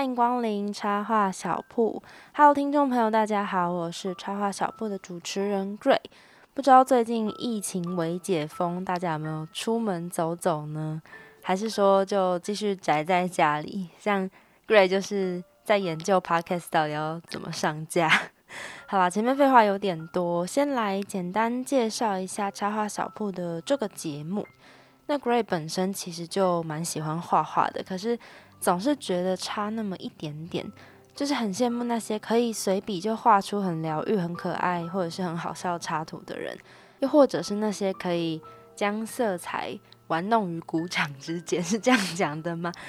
欢迎光临插画小铺，Hello，听众朋友，大家好，我是插画小铺的主持人 Gray。不知道最近疫情未解封，大家有没有出门走走呢？还是说就继续宅在家里？像 Gray 就是在研究 Podcast 到底要怎么上架。好啦，前面废话有点多，先来简单介绍一下插画小铺的这个节目。那 Gray 本身其实就蛮喜欢画画的，可是总是觉得差那么一点点，就是很羡慕那些可以随笔就画出很疗愈、很可爱或者是很好笑插图的人，又或者是那些可以将色彩玩弄于股掌之间，是这样讲的吗？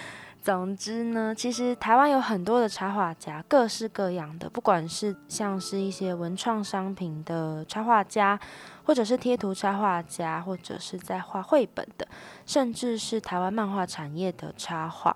总之呢，其实台湾有很多的插画家，各式各样的，不管是像是一些文创商品的插画家，或者是贴图插画家，或者是在画绘本的，甚至是台湾漫画产业的插画。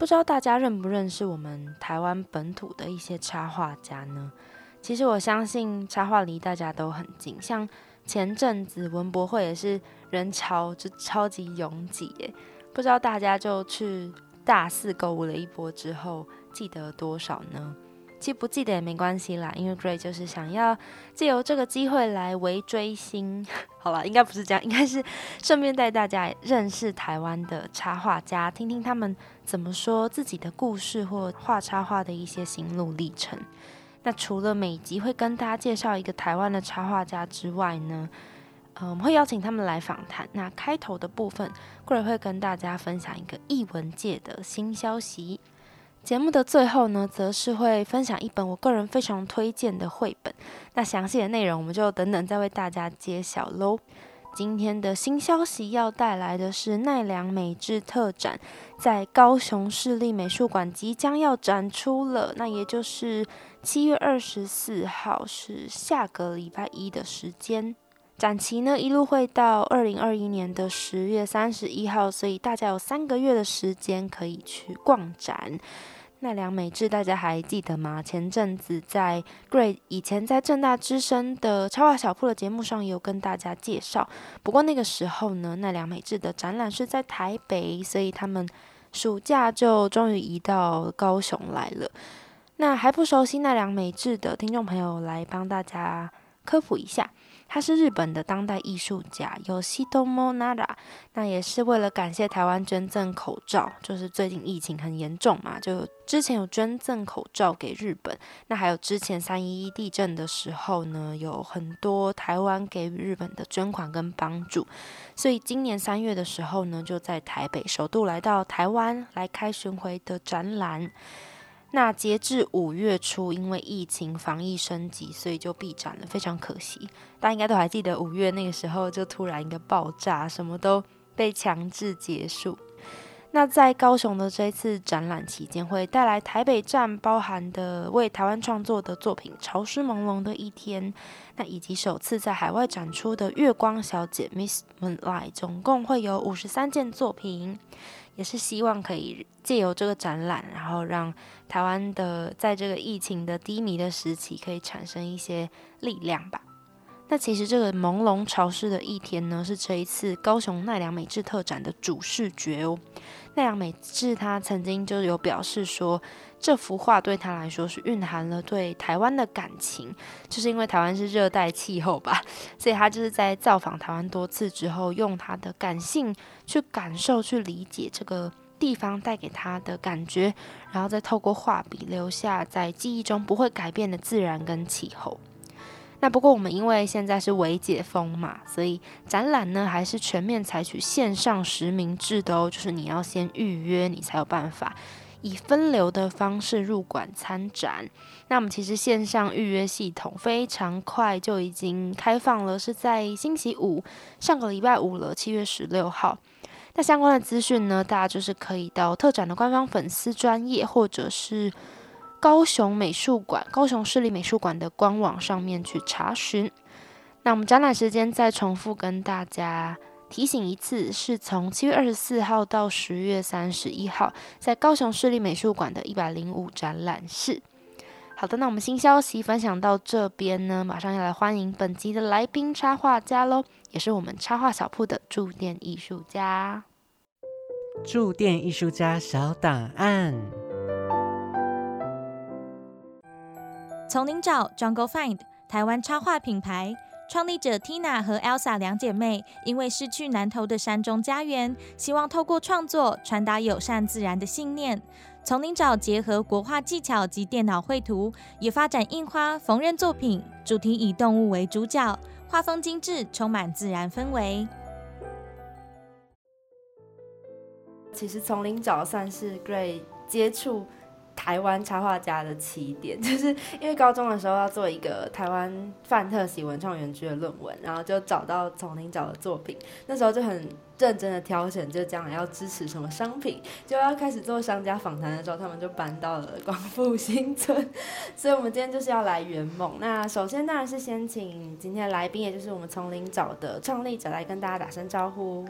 不知道大家认不认识我们台湾本土的一些插画家呢？其实我相信插画离大家都很近，像前阵子文博会也是人潮就超级拥挤耶，不知道大家就去大肆购物了一波之后，记得多少呢？记不记得也没关系啦，因为 Gray 就是想要借由这个机会来围追星。好了，应该不是这样，应该是顺便带大家认识台湾的插画家，听听他们怎么说自己的故事或画插画的一些心路历程。那除了每集会跟大家介绍一个台湾的插画家之外呢，呃，我们会邀请他们来访谈。那开头的部分，Gray 会跟大家分享一个艺文界的新消息。节目的最后呢，则是会分享一本我个人非常推荐的绘本。那详细的内容，我们就等等再为大家揭晓喽。今天的新消息要带来的是奈良美智特展，在高雄市立美术馆即将要展出了，那也就是七月二十四号，是下个礼拜一的时间。展期呢，一路会到二零二一年的十月三十一号，所以大家有三个月的时间可以去逛展。奈良美智，大家还记得吗？前阵子在 Gray 以前在正大之声的超画小铺的节目上也有跟大家介绍。不过那个时候呢，奈良美智的展览是在台北，所以他们暑假就终于移到高雄来了。那还不熟悉奈良美智的听众朋友，来帮大家科普一下。他是日本的当代艺术家，有西多莫纳拉。那也是为了感谢台湾捐赠口罩，就是最近疫情很严重嘛，就之前有捐赠口罩给日本。那还有之前三一一地震的时候呢，有很多台湾给日本的捐款跟帮助。所以今年三月的时候呢，就在台北首度来到台湾来开巡回的展览。那截至五月初，因为疫情防疫升级，所以就闭展了，非常可惜。大家应该都还记得五月那个时候，就突然一个爆炸，什么都被强制结束。那在高雄的这一次展览期间，会带来台北站包含的为台湾创作的作品《潮湿朦胧的一天》，那以及首次在海外展出的《月光小姐》（Miss Moonlight），总共会有五十三件作品。也是希望可以借由这个展览，然后让台湾的在这个疫情的低迷的时期，可以产生一些力量吧。那其实这个朦胧潮湿的一天呢，是这一次高雄奈良美智特展的主视觉哦。奈良美智他曾经就有表示说，这幅画对他来说是蕴含了对台湾的感情，就是因为台湾是热带气候吧，所以他就是在造访台湾多次之后，用他的感性去感受、去理解这个地方带给他的感觉，然后再透过画笔留下在记忆中不会改变的自然跟气候。那不过我们因为现在是微解封嘛，所以展览呢还是全面采取线上实名制的哦，就是你要先预约，你才有办法以分流的方式入馆参展。那我们其实线上预约系统非常快就已经开放了，是在星期五上个礼拜五了，七月十六号。那相关的资讯呢，大家就是可以到特展的官方粉丝专业或者是。高雄美术馆、高雄市立美术馆的官网上面去查询。那我们展览时间再重复跟大家提醒一次，是从七月二十四号到十月三十一号，在高雄市立美术馆的一百零五展览室。好的，那我们新消息分享到这边呢，马上要来欢迎本集的来宾插画家喽，也是我们插画小铺的驻店艺术家。驻店艺术家小档案。从零找 Jungle Find 台湾插画品牌创立者 Tina 和 Elsa 两姐妹，因为失去南投的山中家园，希望透过创作传达友善自然的信念。从零找结合国画技巧及电脑绘图，也发展印花、缝纫作品，主题以动物为主角，画风精致，充满自然氛围。其实从零找算是 Gray 接触。台湾插画家的起点，就是因为高中的时候要做一个台湾范特喜文创园区的论文，然后就找到丛林找的作品，那时候就很认真的挑选，就将来要支持什么商品，就要开始做商家访谈的时候，他们就搬到了光复新村，所以我们今天就是要来圆梦。那首先当然是先请今天的来宾，也就是我们丛林找的创立者来跟大家打声招呼。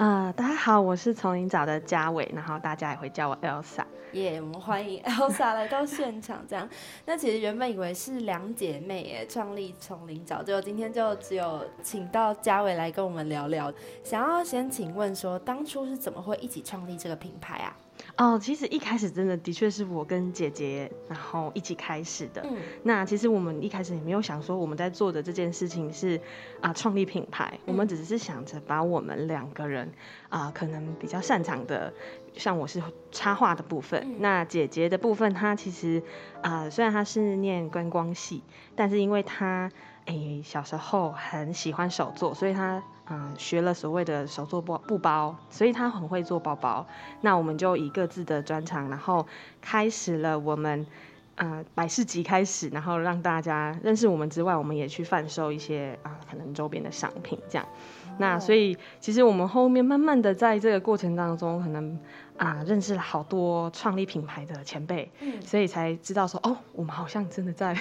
呃，大家好，我是丛林找的嘉伟，然后大家也会叫我 Elsa。耶，我们欢迎 Elsa 来到现场。这样，那其实原本以为是两姐妹耶创立丛林找，结果今天就只有请到嘉伟来跟我们聊聊。想要先请问说，当初是怎么会一起创立这个品牌啊？哦，其实一开始真的的确是我跟姐姐，然后一起开始的。嗯，那其实我们一开始也没有想说我们在做的这件事情是啊创立品牌，我们只是想着把我们两个人啊可能比较擅长的，像我是插画的部分，那姐姐的部分她其实啊虽然她是念观光系，但是因为她诶小时候很喜欢手作，所以她。嗯，学了所谓的手做布布包，所以他很会做包包。那我们就以各自的专长，然后开始了我们呃百事集开始，然后让大家认识我们之外，我们也去贩售一些啊可能周边的商品这样。那所以其实我们后面慢慢的在这个过程当中，可能啊认识了好多创立品牌的前辈，所以才知道说哦，我们好像真的在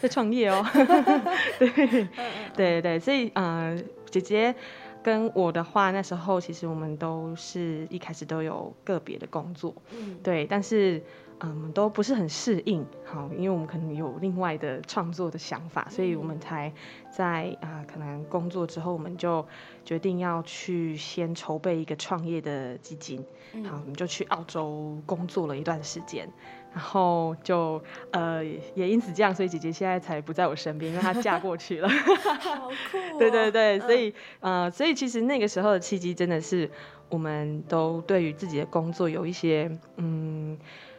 在创业哦。对对对对，所以嗯。姐姐跟我的话，那时候其实我们都是一开始都有个别的工作，嗯，对，但是嗯都不是很适应，好，因为我们可能有另外的创作的想法，所以我们才在啊可能工作之后，我们就决定要去先筹备一个创业的基金，好，我们就去澳洲工作了一段时间。然后就 呃也因此这样，所以姐姐现在才不在我身边，因为她嫁过去了。好酷！对对对，所以呃，所以其实那个时候的契机，真的是我们都对于自己的工作有一些嗯，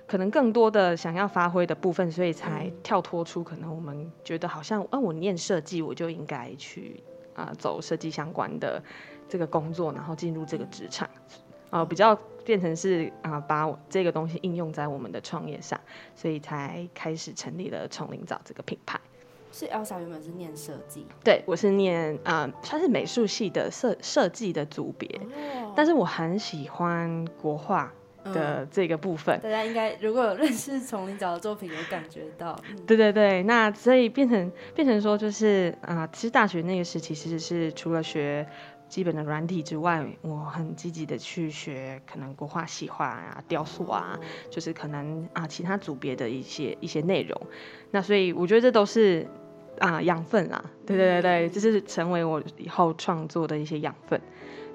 可能更多的想要发挥的部分，所以才跳脱出可能我们觉得好像，啊，我念设计，我就应该去啊走设计相关的这个工作，然后进入这个职场。呃，比较变成是啊，把这个东西应用在我们的创业上，所以才开始成立了丛林藻这个品牌。是 Elsa 原本是念设计，对我是念啊，算是美术系的设设计的组别，但是我很喜欢国画的这个部分。大家应该如果有认识丛林藻的作品，有感觉到。对对对，那所以变成变成说就是啊，其实大学那个时期其实是除了学。基本的软体之外，我很积极的去学可能国画、西画啊、雕塑啊，就是可能啊其他组别的一些一些内容。那所以我觉得这都是啊养分啦，对对对对，这是成为我以后创作的一些养分。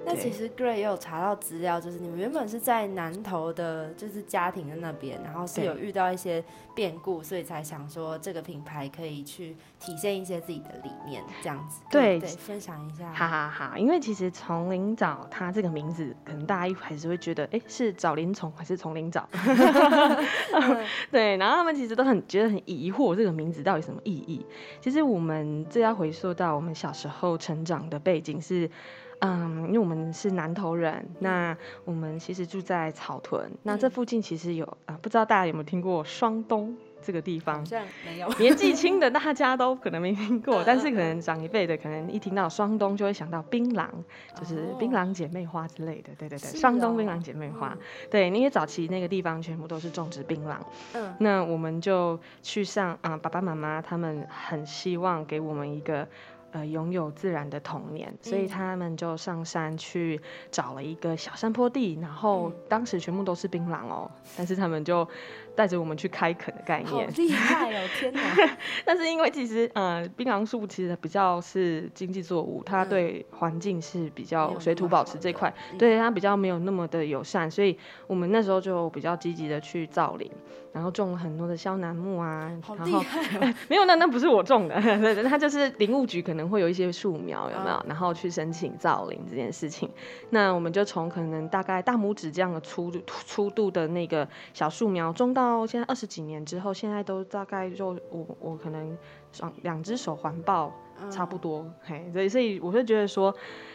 那其实 Gray 也有查到资料，就是你们原本是在南投的，就是家庭的那边，然后是有遇到一些变故，所以才想说这个品牌可以去体现一些自己的理念，这样子。对对，分享一下。哈哈哈，因为其实丛林藻它这个名字，可能大家一开始会觉得，哎，是找林丛还是丛林藻？对，然后他们其实都很觉得很疑惑，这个名字到底什么意义？其实我们这要回溯到我们小时候成长的背景是。嗯，因为我们是南投人，那我们其实住在草屯，那这附近其实有啊，不知道大家有没有听过双东这个地方？没有。年纪轻的大家都可能没听过，但是可能长一辈的可能一听到双东就会想到槟榔，就是槟榔姐妹花之类的。对对对，双东槟榔姐妹花。对，因为早期那个地方全部都是种植槟榔。嗯。那我们就去上啊，爸爸妈妈他们很希望给我们一个。呃，拥有自然的童年，所以他们就上山去找了一个小山坡地，然后当时全部都是槟榔哦，但是他们就。带着我们去开垦的概念，厉害哦！天哪！但是因为其实呃，槟榔树其实比较是经济作物，它对环境是比较水土保持这块，对它比较没有那么的友善，所以我们那时候就比较积极的去造林，然后种了很多的肖楠木啊。好厉害！没有，那那不是我种的，它就是林务局可能会有一些树苗，有没有？然后去申请造林这件事情，那我们就从可能大概大拇指这样的粗粗度的那个小树苗种到。到现在二十几年之后，现在都大概就我我可能双两只手环抱差不多，嘿，所以所以我就觉得说，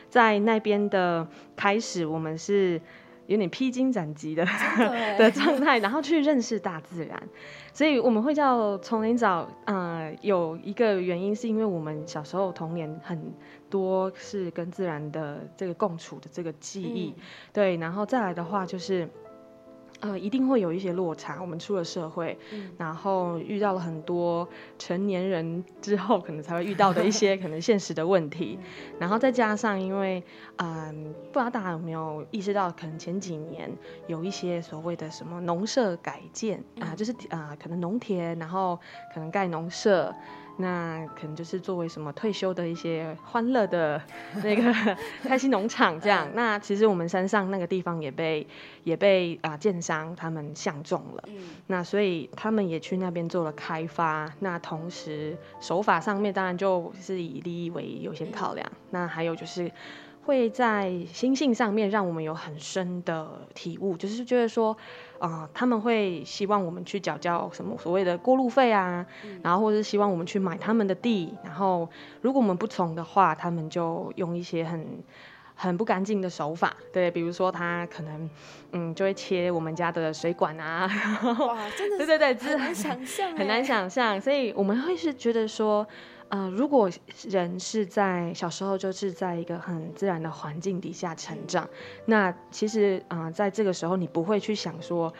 在那边的开始，我们是有点披荆斩棘的 的状态，然后去认识大自然，所以我们会叫丛林找，呃，有一个原因是因为我们小时候童年很多是跟自然的这个共处的这个记忆，对，然后再来的话就是。呃，一定会有一些落差。我们出了社会，然后遇到了很多成年人之后，可能才会遇到的一些可能现实的问题。然后再加上，因为嗯，不知道大家有没有意识到，可能前几年有一些所谓的什么农舍改建啊，就是啊，可能农田，然后可能盖农舍。那可能就是作为什么退休的一些欢乐的 那个 开心农场这样。那其实我们山上那个地方也被也被啊建商他们相中了。嗯。那所以他们也去那边做了开发。那同时手法上面当然就是以利益为优先考量。那还有就是。会在心性上面让我们有很深的体悟，就是觉得说，啊，他们会希望我们去缴交什么所谓的过路费啊，然后或者是希望我们去买他们的地，然后如果我们不从的话，他们就用一些很很不干净的手法，对，比如说他可能，嗯，就会切我们家的水管啊，哇，真的，对对对，很难想象，很难想象，所以我们会是觉得说。呃，如果人是在小时候就是在一个很自然的环境底下成长，那其实啊，在这个时候你不会去想说，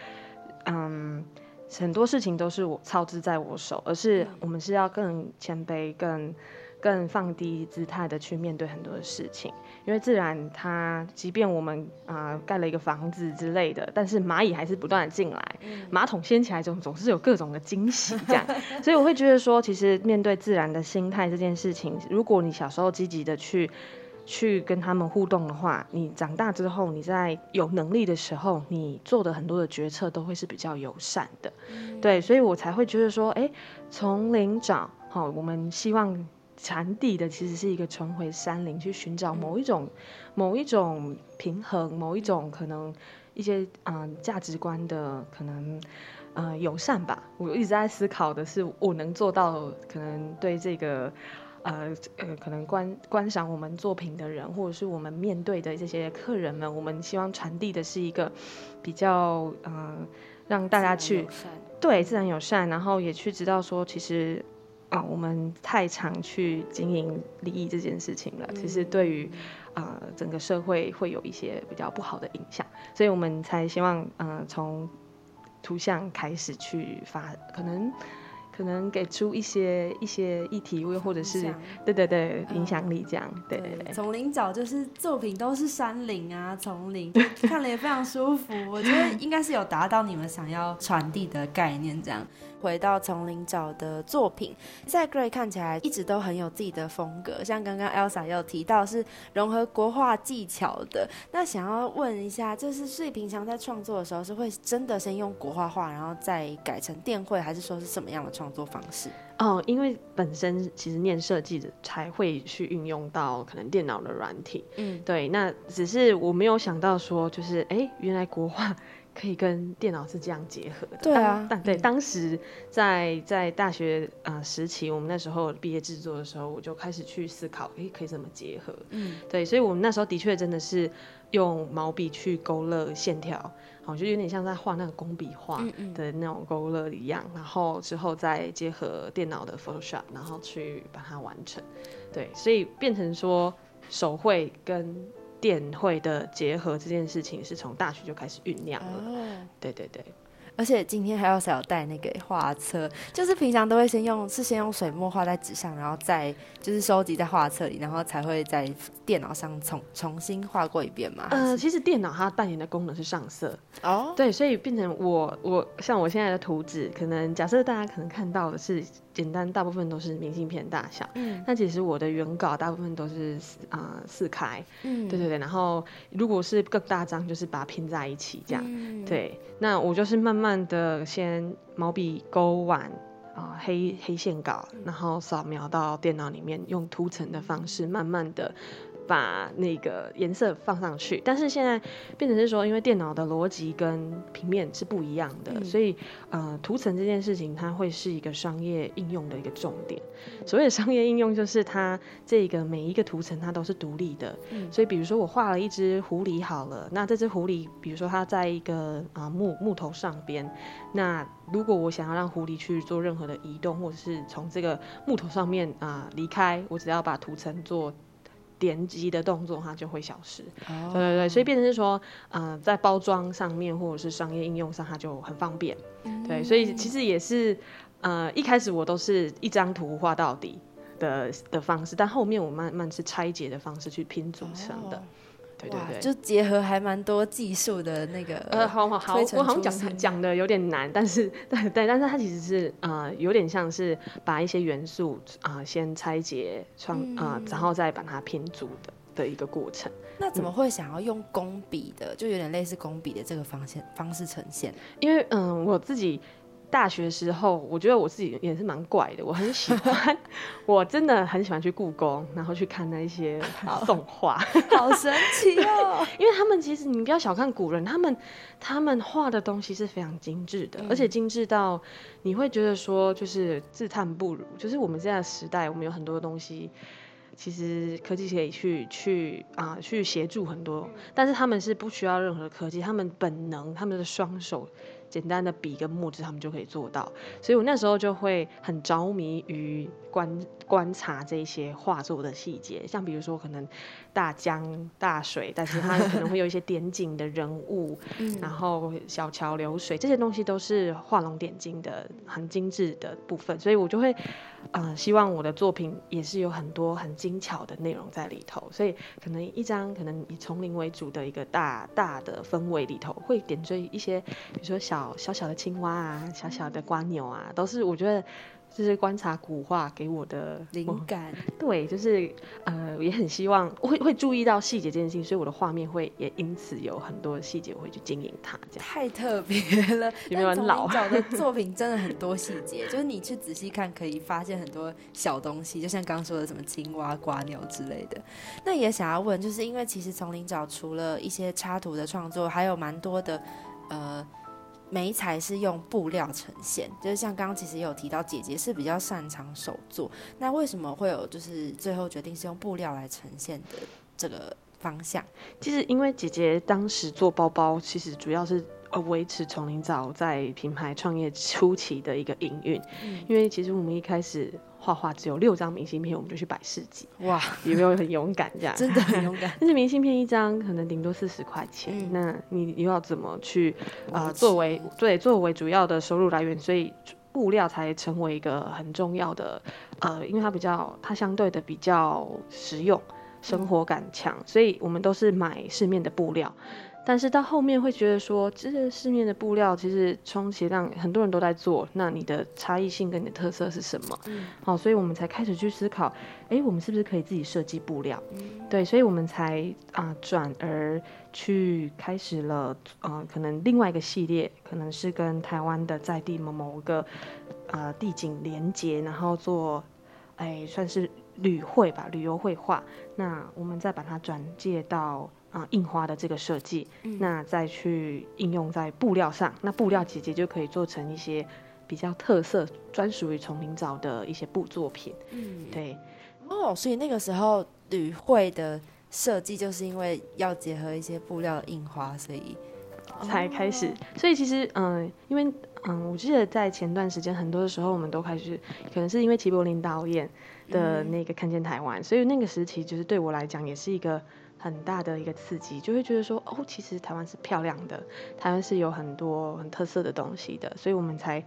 嗯，很多事情都是我操之在我手，而是我们是要更谦卑、更。更放低姿态的去面对很多的事情，因为自然它，即便我们啊盖了一个房子之类的，但是蚂蚁还是不断的进来，马桶掀起来总总是有各种的惊喜这样，所以我会觉得说，其实面对自然的心态这件事情，如果你小时候积极的去去跟他们互动的话，你长大之后，你在有能力的时候，你做的很多的决策都会是比较友善的，对，所以我才会觉得说，哎，从零找好，我们希望。传递的其实是一个重回山林，去寻找某一种、某一种平衡，某一种可能一些嗯价值观的可能呃友善吧。我一直在思考的是，我能做到可能对这个呃呃可能观观赏我们作品的人，或者是我们面对的这些客人们，我们希望传递的是一个比较嗯让大家去对自然友善，然后也去知道说其实。啊，我们太常去经营利益这件事情了，其实对于啊整个社会会有一些比较不好的影响，所以我们才希望嗯从图像开始去发，可能。可能给出一些一些议题，或或者是对对对影响力这样，对对对。从林找就是作品都是山林啊，丛林看了也非常舒服。我觉得应该是有达到你们想要传递的概念。这样回到丛林找的作品，在 Gray 看起来一直都很有自己的风格，像刚刚 Elsa 有提到是融合国画技巧的。那想要问一下，就是所以平常在创作的时候是会真的先用国画画，然后再改成电绘，还是说是什么样的创？作方式哦，因为本身其实念设计的才会去运用到可能电脑的软体，嗯，对，那只是我没有想到说，就是哎，原来国画可以跟电脑是这样结合的。对啊，但对当时在在大学呃时期，我们那时候毕业制作的时候，我就开始去思考，诶，可以怎么结合？嗯，对，所以我们那时候的确真的是用毛笔去勾勒线条，好，就有点像在画那个工笔画的那种勾勒一样，然后之后再结合电脑的 Photoshop，然后去把它完成。对，所以变成说手绘跟电绘的结合这件事情，是从大学就开始酝酿了。对对对。而且今天还要有带那个画册，就是平常都会先用，是先用水墨画在纸上，然后再就是收集在画册里，然后才会在电脑上重重新画过一遍嘛。呃，其实电脑它扮演的功能是上色哦，对，所以变成我我像我现在的图纸，可能假设大家可能看到的是简单，大部分都是明信片大小，嗯，那其实我的原稿大部分都是啊四开，嗯，对对对，然后如果是更大张，就是把它拼在一起这样，对，那我就是慢慢。慢的先毛笔勾完啊黑黑线稿，然后扫描到电脑里面，用涂层的方式慢慢的。把那个颜色放上去，但是现在变成是说，因为电脑的逻辑跟平面是不一样的，所以呃，图层这件事情它会是一个商业应用的一个重点。所谓的商业应用，就是它这个每一个图层它都是独立的。所以比如说我画了一只狐狸好了，那这只狐狸，比如说它在一个啊木木头上边，那如果我想要让狐狸去做任何的移动，或者是从这个木头上面啊离开，我只要把图层做。点击的动作，它就会消失。对对对，所以变成是说，呃，在包装上面或者是商业应用上，它就很方便。对，所以其实也是，呃，一开始我都是一张图画到底的的方式，但后面我慢慢是拆解的方式去拼组成的。对对对，就结合还蛮多技术的那个。呃，好好好，我好像讲讲的有点难，但是对对，但是它其实是呃有点像是把一些元素啊先拆解创啊，然后再把它拼组的的一个过程。那怎么会想要用工笔的，就有点类似工笔的这个方向方式呈现？因为嗯，我自己。大学时候，我觉得我自己也是蛮怪的。我很喜欢，我真的很喜欢去故宫，然后去看那一些 动画，好神奇哦！因为他们其实你不要小看古人，他们他们画的东西是非常精致的，而且精致到你会觉得说，就是自叹不如。就是我们现在的时代，我们有很多东西，其实科技可以去去啊去协助很多，但是他们是不需要任何科技，他们本能，他们的双手。简单的笔跟墨汁，他们就可以做到，所以我那时候就会很着迷于观观察这些画作的细节，像比如说可能大江大水，但是它可能会有一些点景的人物，然后小桥流水这些东西都是画龙点睛的很精致的部分，所以我就会。呃，希望我的作品也是有很多很精巧的内容在里头，所以可能一张可能以丛林为主的一个大大的氛围里头，会点缀一些，比如说小小小的青蛙啊，小小的瓜牛啊，都是我觉得。就是观察古画给我的灵感，对，就是呃，也很希望会会注意到细节这件事情，所以我的画面会也因此有很多细节，我会去经营它。这样太特别了，有没有很老？找的 作品真的很多细节，就是你去仔细看，可以发现很多小东西，就像刚刚说的什么青蛙、瓜鸟之类的。那也想要问，就是因为其实丛林角除了一些插图的创作，还有蛮多的呃。眉材是用布料呈现，就是像刚刚其实也有提到，姐姐是比较擅长手做，那为什么会有就是最后决定是用布料来呈现的这个方向？其实因为姐姐当时做包包，其实主要是呃维持丛林早在品牌创业初期的一个营运，因为其实我们一开始。画画只有六张明信片，我们就去摆市集。哇，有没有很勇敢这样？真的很勇敢。但是明信片一张可能顶多四十块钱，那你又要怎么去啊？作为对作为主要的收入来源，所以布料才成为一个很重要的呃，因为它比较它相对的比较实用，生活感强，所以我们都是买市面的布料。但是到后面会觉得说，这个市面的布料其实充其量很多人都在做，那你的差异性跟你的特色是什么？嗯，好，所以我们才开始去思考，哎，我们是不是可以自己设计布料？对，所以我们才啊转而去开始了，呃，可能另外一个系列，可能是跟台湾的在地某某个呃地景连接，然后做，哎，算是旅绘吧，旅游绘画。那我们再把它转借到。啊、印花的这个设计，那再去应用在布料上，那布料姐姐就可以做成一些比较特色、专属于丛林藻的一些布作品。嗯，对，哦，所以那个时候旅会的设计就是因为要结合一些布料的印花，所以才开始。所以其实，嗯、因为嗯，我记得在前段时间，很多的时候我们都开始，可能是因为齐柏林导演的那个看见台湾，所以那个时期就是对我来讲也是一个很大的一个刺激，就会觉得说，哦，其实台湾是漂亮的，台湾是有很多很特色的东西的，所以我们才。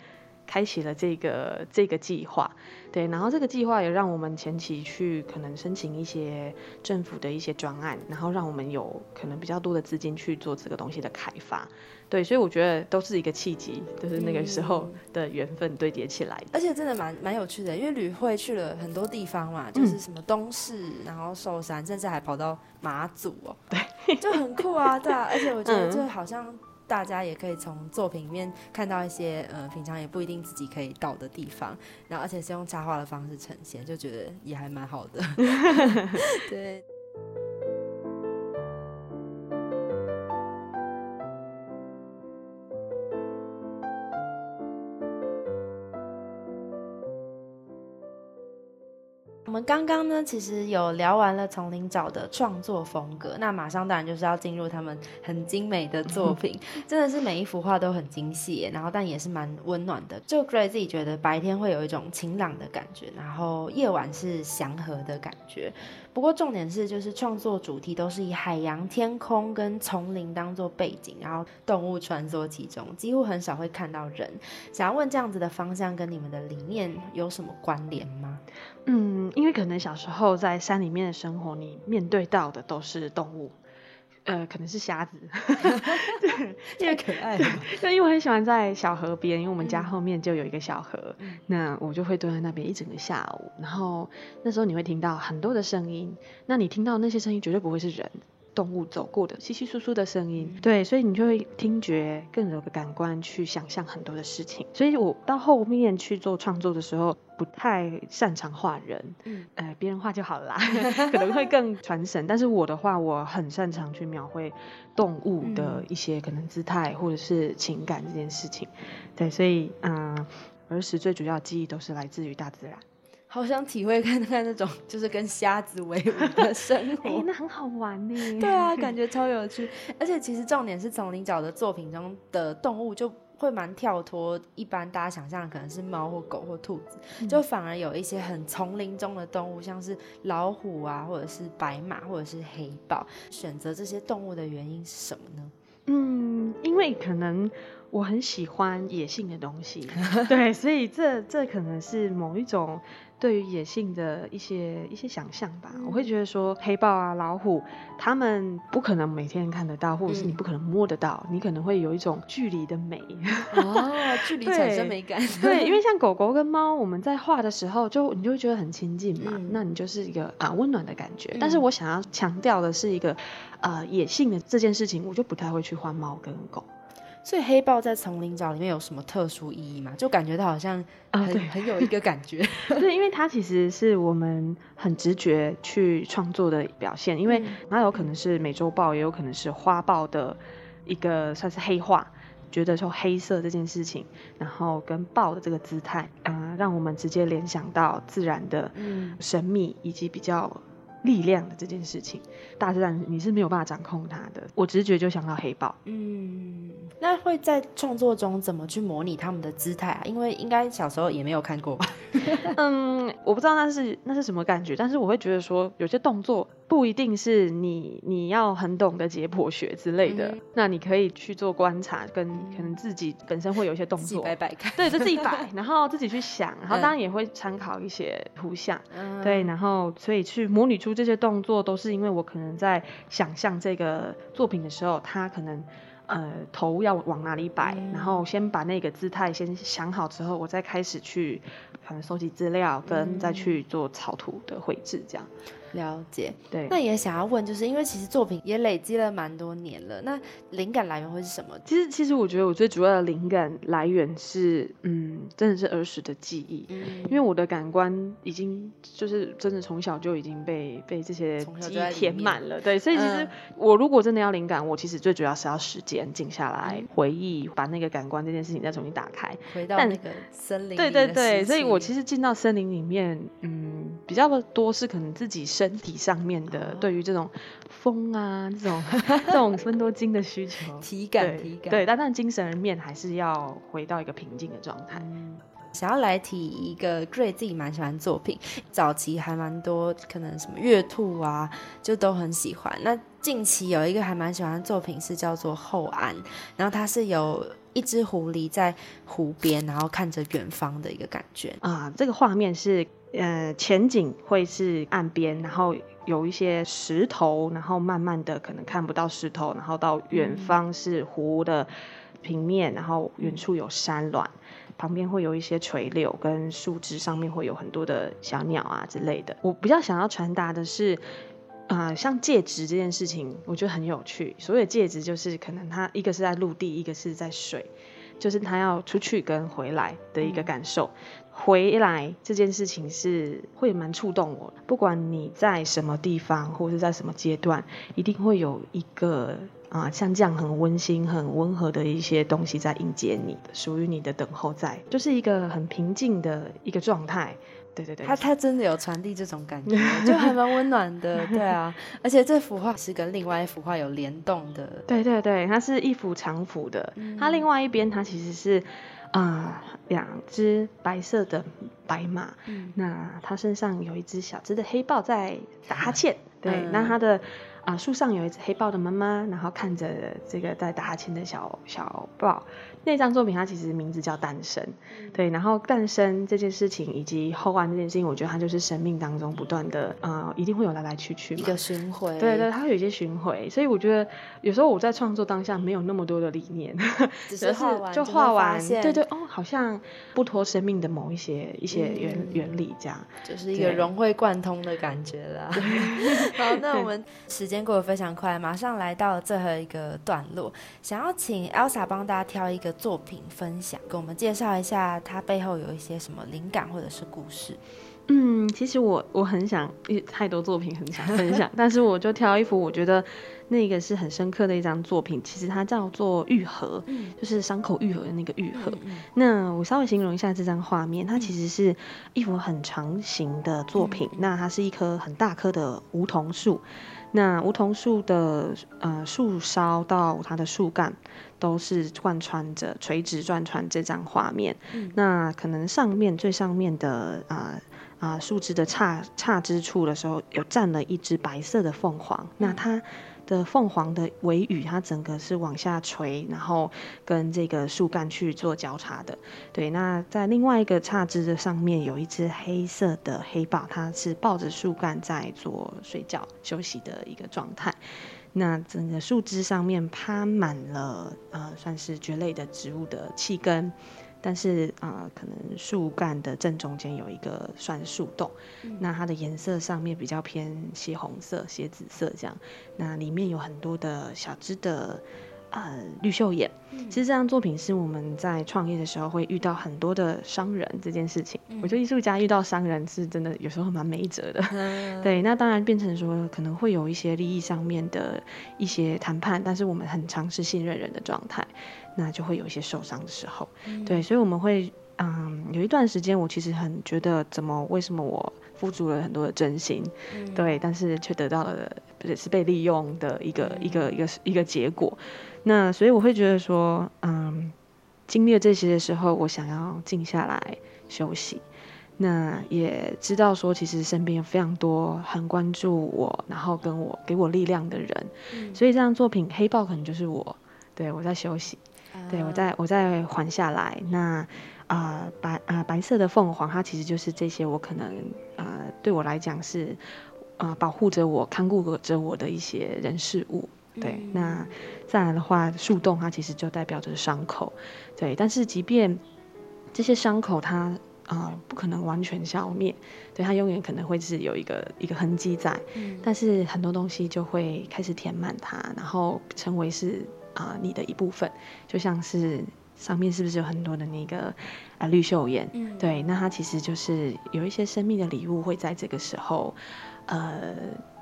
开启了这个这个计划，对，然后这个计划也让我们前期去可能申请一些政府的一些专案，然后让我们有可能比较多的资金去做这个东西的开发，对，所以我觉得都是一个契机，就是那个时候的缘分堆叠起来的。而且真的蛮蛮有趣的，因为旅会去了很多地方嘛，就是什么东市，然后寿山，甚至还跑到马祖哦，对，就很酷啊，对啊，而且我觉得嗯。就好像大家也可以从作品里面看到一些呃平常也不一定自己可以到的地方，然后而且是用插画的方式呈现，就觉得也还蛮好的，对。们刚刚呢，其实有聊完了丛林沼的创作风格，那马上当然就是要进入他们很精美的作品，真的是每一幅画都很精细，然后但也是蛮温暖的。就 Gray 自己觉得白天会有一种晴朗的感觉，然后夜晚是祥和的感觉。不过重点是，就是创作主题都是以海洋、天空跟丛林当做背景，然后动物穿梭其中，几乎很少会看到人。想要问这样子的方向跟你们的理念有什么关联吗？嗯，因为可能小时候在山里面的生活，你面对到的都是动物，呃，可能是瞎子，对，因为可爱了。对，因为我很喜欢在小河边，因为我们家嗯后面就有一个小河，嗯那我就会蹲在那边一整个下午，然后那时候你会听到很多的声音，那你听到那些声音绝对不会是人。动物走过的稀稀疏疏的声音，对，所以你就会听觉更有个感官去想象很多的事情。所以我到后面去做创作的时候，不太擅长画人，嗯呃，别人画就好了啦，可能会更传神。但是我的话，我很擅长去描绘动物的一些可能姿态或者是情感这件事情。对，所以嗯，儿时最主要记忆都是来自于大自然。好想体会看看那种就是跟瞎子为伍的生哎、活。那很好玩呢。对啊，感觉超有趣。而且其实重点是丛林角的作品中的动物就会蛮跳脱一般大家想象的可能是猫或狗或兔子，就反而有一些很丛林中的动物，像是老虎啊，或者是白马，或者是黑豹。选择这些动物的原因是什么呢？嗯，因为可能我很喜欢野性的东西，对，所以这这可能是某一种对于野性的一些一些想象吧。我会觉得说，黑豹啊、老虎，他们不可能每天看得到，或者是你嗯不可能摸得到，你可能会有一种距离的美。哦，距离产生美感。对，因为 像狗狗跟猫，我们在画的时候就你就会觉得很亲近嘛，嗯那你就是一个啊温暖的感觉。但是嗯我想要强调的是一个呃野性的这件事情，我就不太会去画猫跟狗。所以黑豹在丛林沼里面有什么特殊意义吗？就感觉到好像很、啊对很有一个感觉。对，因为它其实是我们很直觉去创作的表现，因为嗯它有可能是美洲豹，也有可能是花豹的一个算是黑化。觉得说黑色这件事情，然后跟豹的这个姿态，啊、让我们直接联想到自然的嗯神秘以及比较力量的这件事情。大自然你是没有办法掌控它的，我直觉就想到黑豹。嗯，那会在创作中怎么去模拟他们的姿态啊？因为应该小时候也没有看过吧？嗯，我不知道那是那是什么感觉，但是我会觉得说，有些动作不一定是你你要很懂得解剖学之类的，嗯那你可以去做观察，跟可能自己本身会有一些动作，摆摆看。对，就自己摆，然后自己去想，然后嗯。当然也会参考一些图像，嗯。对，然后所以去模拟出这些动作，都是因为我可能在想象这个作品的时候，他可能呃头要往哪里摆，嗯。然后先把那个姿态先想好之后，我再开始去可能收集资料，跟再去做草图的绘制这样。了解，对。那也想要问，就是因为其实作品也累积了蛮多年了，那灵感来源会是什么？其实，其实我觉得我最主要的灵感来源是，嗯，真的是儿时的记忆。嗯。因为我的感官已经就是真的从小就已经被被这些记忆填满了，对。所以其实我如果真的要灵感，我其实最主要是要时间静下来回忆，把那个感官这件事情再重新打开，回到那个森林。对对对，所以我其实进到森林里面，嗯，比较多是可能自己身体上面的对于这种风啊，这种 这种分多精的需求，体感体感，对，但但精神面还是要回到一个平静的状态。想要来提一个 Gray 自己蛮喜欢作品，早期还蛮多，可能什么月兔啊，就都很喜欢。那近期有一个还蛮喜欢的作品是叫做后岸，然后它是有一只狐狸在湖边，然后看着远方的一个感觉啊。这个画面是呃前景会是岸边，然后。有一些石头，然后慢慢的可能看不到石头，然后到远方是湖的平面，然后远处有山峦，旁边会有一些垂柳跟树枝，上面会有很多的小鸟啊之类的。我比较想要传达的是，啊，像戒指这件事情，我觉得很有趣。所谓戒指就是可能它一个是在陆地，一个是在水，就是它要出去跟回来的一个感受。回来这件事情是会蛮触动我，不管你在什么地方或者在什么阶段，一定会有一个啊像这样很温馨、很温和的一些东西在迎接你，属于你的等候在，就是一个很平静的一个状态。对对对，他他真的有传递这种感觉，就还蛮温暖的。对啊，而且这幅画是跟另外一幅画有联动的。对对对，它是一幅长幅的，它另外一边它其实是。啊，两只白色的白马，那它身上有一只小只的黑豹在打哈欠，对，那它的啊树上有一只黑豹的妈妈，然后看着这个在打哈欠的小小豹。那张作品它其实名字叫诞生，对，然后诞生这件事情以及后岸这件事情，我觉得它就是生命当中不断的，呃，一定会有来来去去，一个巡回，对对，它会有一些巡回，所以我觉得有时候我在创作当下没有那么多的理念，只是 就画完，对对，哦，好像不脱生命的某一些一些原原理这样，就是一个融会贯通的感觉啦。好，那 我们时间过得非常快，马上来到最后一个段落，想要请 Elsa 帮大家挑一个。作品分享，给我们介绍一下，它背后有一些什么灵感或者是故事。嗯，其实我我很想，太多作品很想分享，但是我就挑一幅，我觉得那个是很深刻的一张作品。其实它叫做愈合，就是伤口愈合的那个愈合。那我稍微形容一下这张画面，它其实是一幅很长形的作品。那它是一棵很大棵的梧桐树。那梧桐树的呃树梢到它的树干都是贯穿着垂直贯穿这张画面。那可能上面最上面的啊啊树枝的叉叉之处的时候，有站了一只白色的凤凰。那它。的凤凰的尾羽，它整个是往下垂，然后跟这个树干去做交叉的。对，那在另外一个叉枝的上面有一只黑色的黑豹，它是抱着树干在做睡觉休息的一个状态。那整个树枝上面趴满了呃，算是蕨类的植物的气根。但是啊，可能树干的正中间有一个算树洞，那它的颜色上面比较偏血红色、血紫色这样。那里面有很多的小只的呃绿袖眼。其实这张作品是我们在创业的时候会遇到很多的商人这件事情。我觉得艺术家遇到商人是真的有时候蛮没辙的。对，那当然变成说可能会有一些利益上面的一些谈判，但是我们很尝试信任人的状态。那就会有一些受伤的时候，对，所以我们会，嗯，有一段时间，我其实很觉得，怎么，为什么我付出了很多的真心，对，但是却得到了也是被利用的一个一个一个一个结果。那所以我会觉得说，嗯，经历了这些的时候，我想要静下来休息。那也知道说，其实身边有非常多很关注我，然后跟我给我力量的人。所以这张作品《黑豹》可能就是我，对我在休息。对我再我再缓下来，那啊白啊白色的凤凰，它其实就是这些我可能呃对我来讲是啊保护着我、看顾着我的一些人事物。对，那再来的话，树洞它其实就代表着伤口。对，但是即便这些伤口它啊，不可能完全消灭，对它永远可能会是有一个一个痕迹在，但是很多东西就会开始填满它，然后成为是啊你的一部分，就像是上面是不是有很多的那个啊绿袖眼？嗯，对，那它其实就是有一些生命的礼物会在这个时候，呃，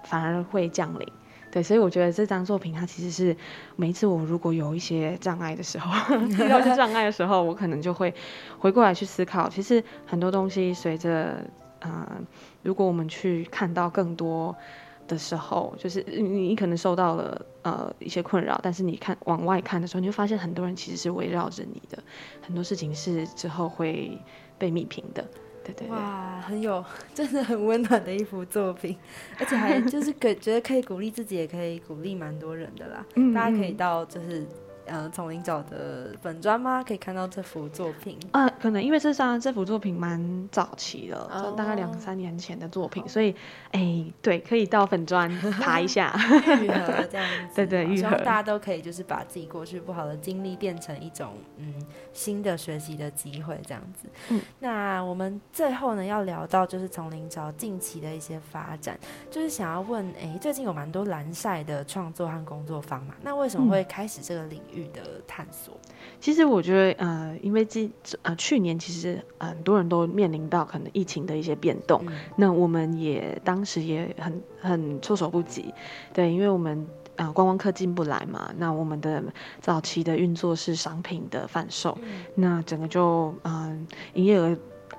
反而会降临。对，所以我觉得这张作品，它其实是每一次我如果有一些障碍的时候，遇到些障碍的时候，我可能就会回过来去思考，其实很多东西随着，呃，如果我们去看到更多的时候，就是你你可能受到了呃一些困扰，但是你看往外看的时候，你会发现很多人其实是围绕着你的，很多事情是之后会被密评的对对。哇，很有，真的很温暖的一幅作品，而且还就是可觉得可以鼓励自己，也可以鼓励蛮多人的啦。大家可以到就是。呃，丛林找的粉砖吗？可以看到这幅作品。啊，可能因为这张这幅作品蛮早期了，大概两三年前的作品，所以哎，对，可以到粉砖爬一下，愈合这样子，对对，希望大家都可以就是把自己过去不好的经历变成一种嗯新的学习的机会，这样子。嗯，那我们最后呢要聊到就是丛林找近期的一些发展，就是想要问，哎，最近有蛮多蓝晒的创作和工作坊嘛，那为什么会开始这个领域？的探索，其实我觉得，呃，因为今呃去年其实很多人都面临到可能疫情的一些变动，那我们也当时也很很措手不及，对，因为我们呃观光客进不来嘛，那我们的早期的运作是商品的贩售，那整个就嗯营业额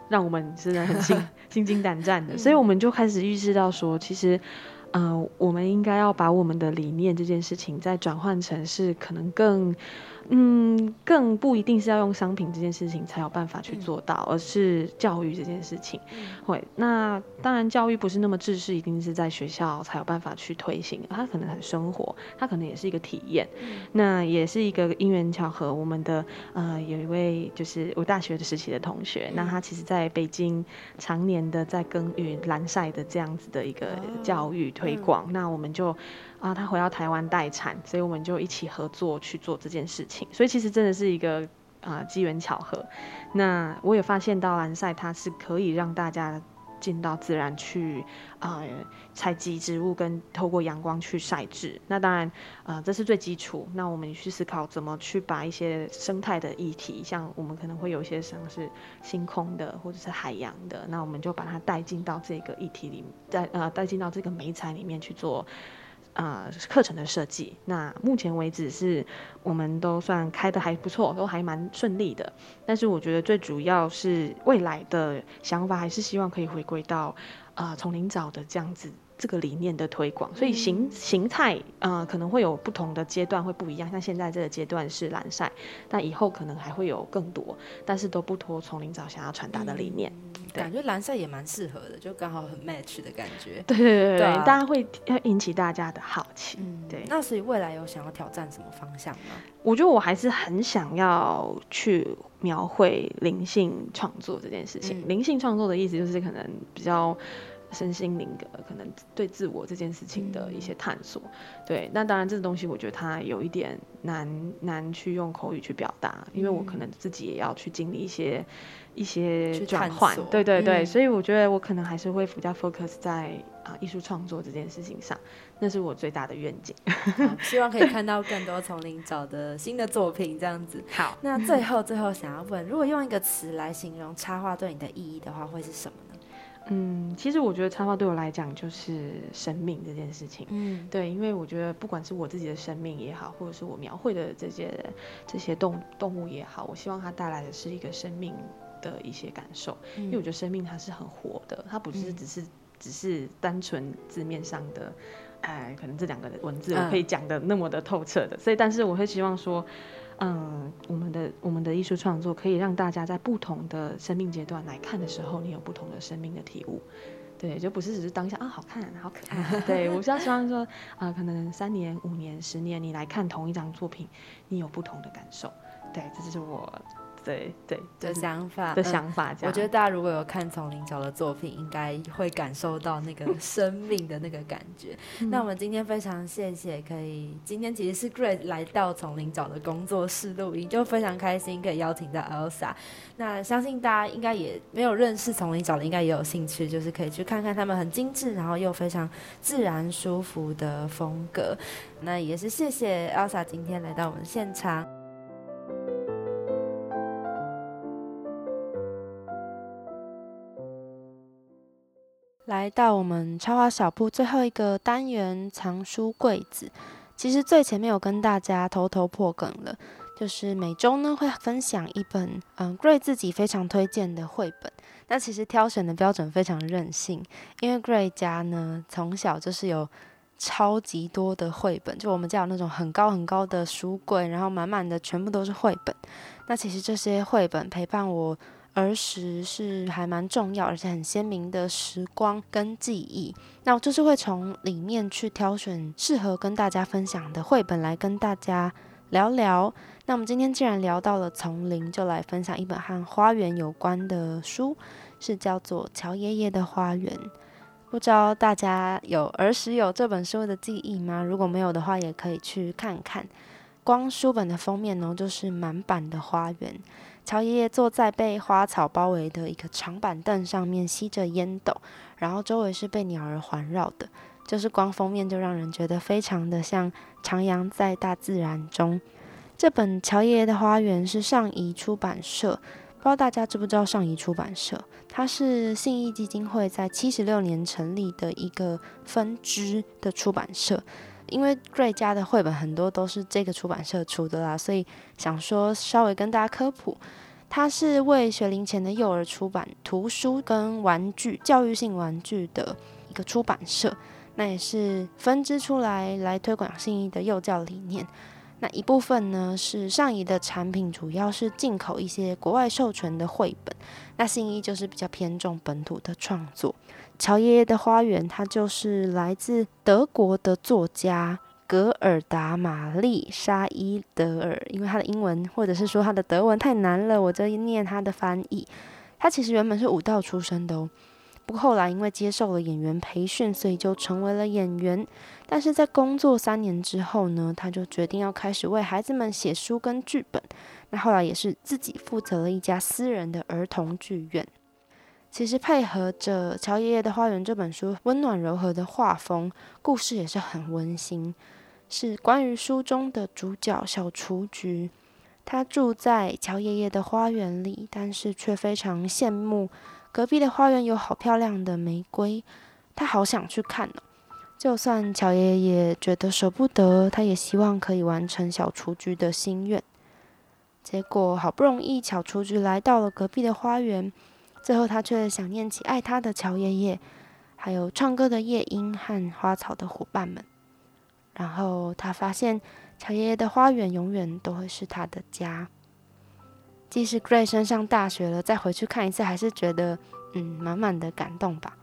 让我们真的很心 心惊胆战的，所以我们就开始意识到说，其实。呃，我们应该要把我们的理念这件事情再转换成是可能更。嗯，更不一定是要用商品这件事情才有办法去做到，而是教育这件事情。会，那当然教育不是那么知识，一定是在学校才有办法去推行。它可能很生活，它可能也是一个体验。那也是一个因缘巧合，我们的呃有一位就是我大学的时期的同学，那他其实在北京常年的在耕耘蓝晒的这样子的一个教育推广，那我们就。啊，他回到台湾待产，所以我们就一起合作去做这件事情。所以其实真的是一个啊机缘巧合。那我也发现到蓝晒它是可以让大家进到自然去啊采集植物跟透过阳光去晒制。那当然啊这是最基础。那我们去思考怎么去把一些生态的议题，像我们可能会有一些像是星空的或者是海洋的，那我们就把它带进到这个议题里，带呃带进到这个美彩里面去做。啊，课程的设计，那目前为止是我们都算开的还不错，都还蛮顺利的。但是我觉得最主要是未来的想法，还是希望可以回归到啊丛林藻的这样子。这个理念的推广，所以形形态呃可能会有不同的阶段会不一样，像现在这个阶段是蓝晒，但以后可能还会有更多，但是都不脱丛林藻想要传达的理念。感觉蓝色也蛮适合的，就刚好很 match 的感觉。对对对对，大家会要引起大家的好奇。嗯，对。那所以未来有想要挑战什么方向吗？我觉得我还是很想要去描绘灵性创作这件事情。灵性创作的意思就是可能比较。身心灵的可能对自我这件事情的一些探索，对，那当然这个东西我觉得它有一点难难去用口语去表达，因为我可能自己也要去经历一些一些转换，对对对，所以我觉得我可能还是会比较 focus 在啊艺术创作这件事情上，那是我最大的愿景，希望可以看到更多丛林找的新的作品这样子。好，那最后最后想要问，如果用一个词来形容插画对你的意义的话，会是什么？嗯，其实我觉得插画对我来讲就是生命这件事情。嗯，对，因为我觉得不管是我自己的生命也好，或者是我描绘的这些这些动动物也好，我希望它带来的是一个生命的一些感受。因为我觉得生命它是很活的，它不是只是只是单纯字面上的，哎，可能这两个文字我可以讲的那么的透彻的。所以，但是我会希望说。嗯，我们的我们的艺术创作可以让大家在不同的生命阶段来看的时候，你有不同的生命的体悟，对，就不是只是当下啊好看好可爱，对我是要希望说啊，可能三年、五年、十年，你来看同一张作品，你有不同的感受，对，这就是我对对的想法的想法。我觉得大家如果有看丛林角的作品，应该会感受到那个生命的那个感觉。那我们今天非常谢谢，可以今天其实是 Great 来到丛林角的工作室录音，就非常开心可以邀请到 Elsa。那相信大家应该也没有认识丛林角的，应该也有兴趣，就是可以去看看他们很精致，然后又非常自然舒服的风格。那也是谢谢 Elsa 今天来到我们现场。来到我们插画小铺最后一个单元藏书柜子，其实最前面有跟大家偷偷破梗了，就是每周呢会分享一本嗯 Gray 自己非常推荐的绘本。那其实挑选的标准非常任性，因为 Gray 家呢从小就是有超级多的绘本，就我们家有那种很高很高的书柜，然后满满的全部都是绘本。那其实这些绘本陪伴我。儿时是还蛮重要，而且很鲜明的时光跟记忆。那我就是会从里面去挑选适合跟大家分享的绘本来跟大家聊聊。那我们今天既然聊到了丛林，就来分享一本和花园有关的书，是叫做《乔爷爷的花园》。不知道大家有儿时有这本书的记忆吗？如果没有的话，也可以去看看。光书本的封面呢，就是满版的花园。乔爷爷坐在被花草包围的一个长板凳上面，吸着烟斗，然后周围是被鸟儿环绕的，就是光封面就让人觉得非常的像徜徉在大自然中。这本《乔爷爷的花园》是上仪出版社，不知道大家知不知道上仪出版社？它是信义基金会在七十六年成立的一个分支的出版社。因为瑞家的绘本很多都是这个出版社出的啦，所以想说稍微跟大家科普，它是为学龄前的幼儿出版图书跟玩具、教育性玩具的一个出版社，那也是分支出来来推广信义的幼教理念。那一部分呢是上一的产品，主要是进口一些国外授权的绘本，那信义就是比较偏重本土的创作。乔爷爷的花园，他就是来自德国的作家格尔达玛丽沙伊德尔，因为他的英文或者是说他的德文太难了，我就念他的翻译。他其实原本是武道出身的哦，不过后来因为接受了演员培训，所以就成为了演员。但是在工作三年之后呢，他就决定要开始为孩子们写书跟剧本。那后来也是自己负责了一家私人的儿童剧院。其实配合着《乔爷爷的花园》这本书温暖柔和的画风，故事也是很温馨。是关于书中的主角小雏菊，他住在乔爷爷的花园里，但是却非常羡慕隔壁的花园有好漂亮的玫瑰，他好想去看呢。就算乔爷爷觉得舍不得，他也希望可以完成小雏菊的心愿。结果好不容易，小雏菊来到了隔壁的花园。最后，他却想念起爱他的乔爷爷，还有唱歌的夜莺和花草的伙伴们。然后他发现，乔爷爷的花园永远都会是他的家。即使 Gray 升上大学了，再回去看一次，还是觉得嗯满满的感动吧。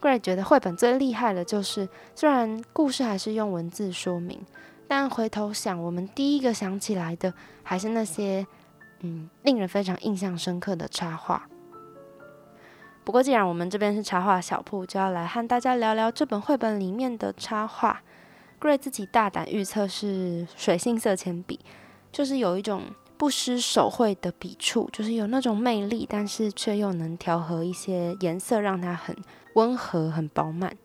Gray 觉得绘本最厉害的就是，虽然故事还是用文字说明，但回头想，我们第一个想起来的还是那些嗯令人非常印象深刻的插画。不过，既然我们这边是插画小铺，就要来和大家聊聊这本绘本里面的插画。Gray 自己大胆预测是水性色铅笔，就是有一种不失手绘的笔触，就是有那种魅力，但是却又能调和一些颜色，让它很温和、很饱满。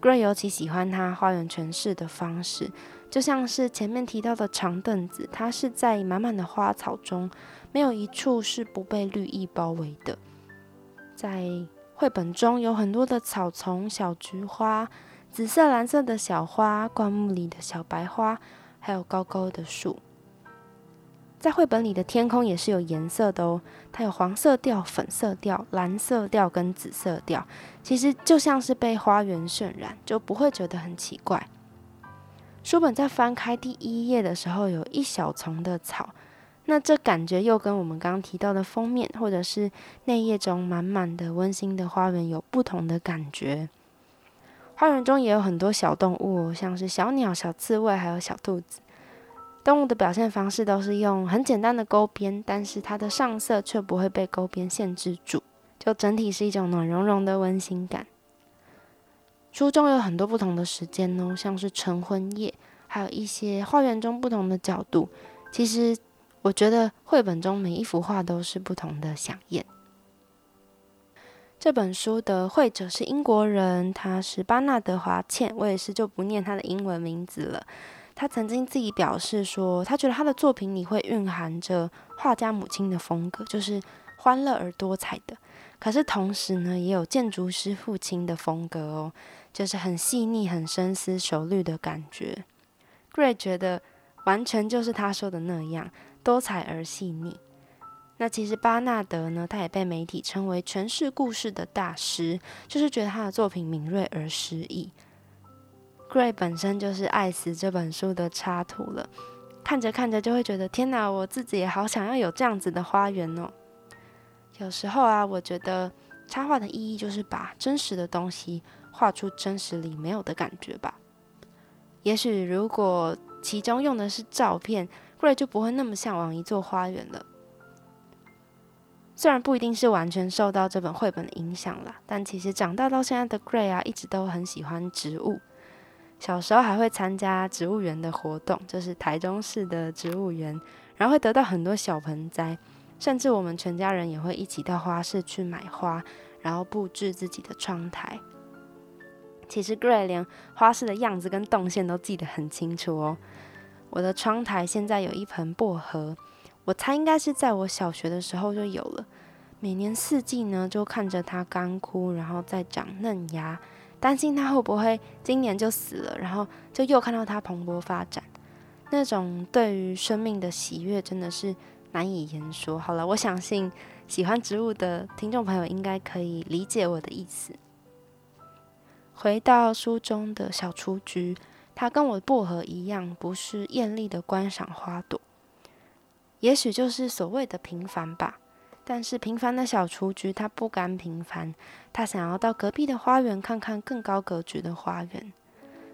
Gray 尤其喜欢它花园诠释的方式，就像是前面提到的长凳子，它是在满满的花草中，没有一处是不被绿意包围的。在绘本中有很多的草丛、小菊花、紫色、蓝色的小花、灌木里的小白花，还有高高的树。在绘本里的天空也是有颜色的哦，它有黄色调、粉色调、蓝色调跟紫色调，其实就像是被花园渲染，就不会觉得很奇怪。书本在翻开第一页的时候，有一小丛的草。那这感觉又跟我们刚刚提到的封面，或者是内页中满满的温馨的花园有不同的感觉。花园中也有很多小动物，像是小鸟、小刺猬，还有小兔子。动物的表现方式都是用很简单的勾边，但是它的上色却不会被勾边限制住，就整体是一种暖融融的温馨感。书中有很多不同的时间哦，像是晨昏夜，还有一些花园中不同的角度。其实我觉得绘本中每一幅画都是不同的响艳。这本书的绘者是英国人，他是巴纳德·华茜，我也是就不念他的英文名字了。他曾经自己表示说，他觉得他的作品里会蕴含着画家母亲的风格，就是欢乐而多彩的。可是同时呢，也有建筑师父亲的风格哦，就是很细腻、很深思熟虑的感觉。Gray 觉得完全就是他说的那样，多彩而细腻。那其实巴纳德呢，他也被媒体称为诠释故事的大师，就是觉得他的作品敏锐而诗意。Gray 本身就是爱死这本书的插图了，看着看着就会觉得天哪，我自己也好想要有这样子的花园哦。有时候啊，我觉得插画的意义就是把真实的东西画出真实里没有的感觉吧。也许如果其中用的是照片，Gray 就不会那么向往一座花园了。虽然不一定是完全受到这本绘本的影响啦，但其实长大到现在的 Gray 啊，一直都很喜欢植物。小时候还会参加植物园的活动，就是台中市的植物园，然后会得到很多小盆栽，甚至我们全家人也会一起到花市去买花，然后布置自己的窗台。其实 Gray 连花市的样子跟动线都记得很清楚哦。我的窗台现在有一盆薄荷。我猜应该是在我小学的时候就有了。每年四季呢，就看着它干枯，然后再长嫩芽，担心它会不会今年就死了，然后就又看到它蓬勃发展，那种对于生命的喜悦真的是难以言说。好了，我相信喜欢植物的听众朋友应该可以理解我的意思。回到书中的小雏菊，它跟我薄荷一样，不是艳丽的观赏花朵。也许就是所谓的平凡吧，但是平凡的小雏菊，它不甘平凡，它想要到隔壁的花园看看更高格局的花园。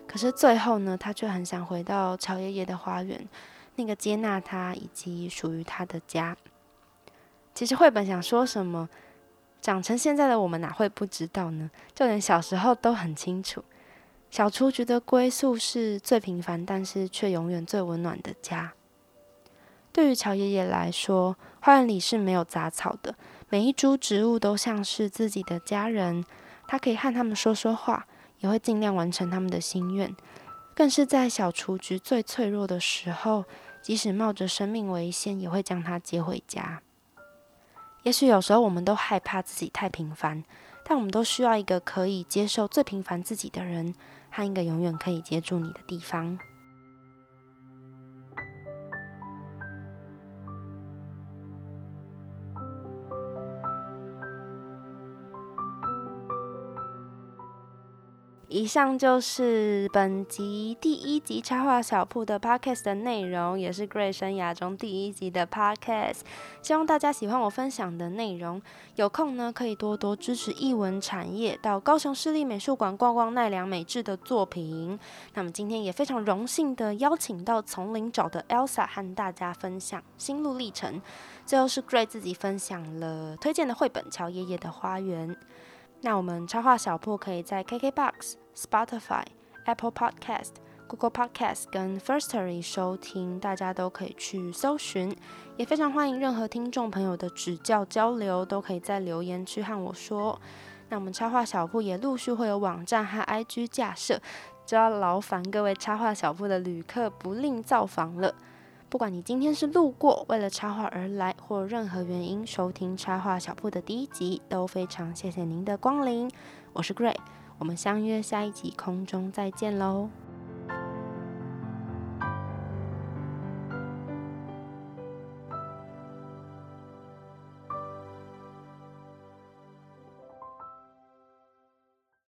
可是最后呢，它却很想回到乔爷爷的花园，那个接纳他以及属于他的家。其实绘本想说什么，长成现在的我们哪会不知道呢？就连小时候都很清楚，小雏菊的归宿是最平凡，但是却永远最温暖的家。对于乔爷爷来说，花园里是没有杂草的，每一株植物都像是自己的家人。他可以和他们说说话，也会尽量完成他们的心愿。更是在小雏菊最脆弱的时候，即使冒着生命危险，也会将它接回家。也许有时候我们都害怕自己太平凡，但我们都需要一个可以接受最平凡自己的人，和一个永远可以接住你的地方。以上就是本集第一集插画小铺的 podcast 的内容，也是 Gray 生涯中第一集的 podcast。希望大家喜欢我分享的内容，有空呢可以多多支持艺文产业，到高雄市立美术馆逛逛奈良美智的作品。那么今天也非常荣幸的邀请到丛林找的 Elsa 和大家分享心路历程。最后是 Gray 自己分享了推荐的绘本《乔爷爷的花园》。那我们插画小铺可以在 KKBOX、Spotify、Apple Podcast、Google Podcast 跟 Firstory 收听，大家都可以去搜寻。也非常欢迎任何听众朋友的指教交流，都可以在留言区和我说。那我们插画小铺也陆续会有网站和 IG 架设，就要劳烦各位插画小铺的旅客不吝造访了。不管你今天是路过，为了插画而来，或任何原因收听插画小铺的第一集，都非常谢谢您的光临。我是 Grey，我们相约下一集空中再见喽。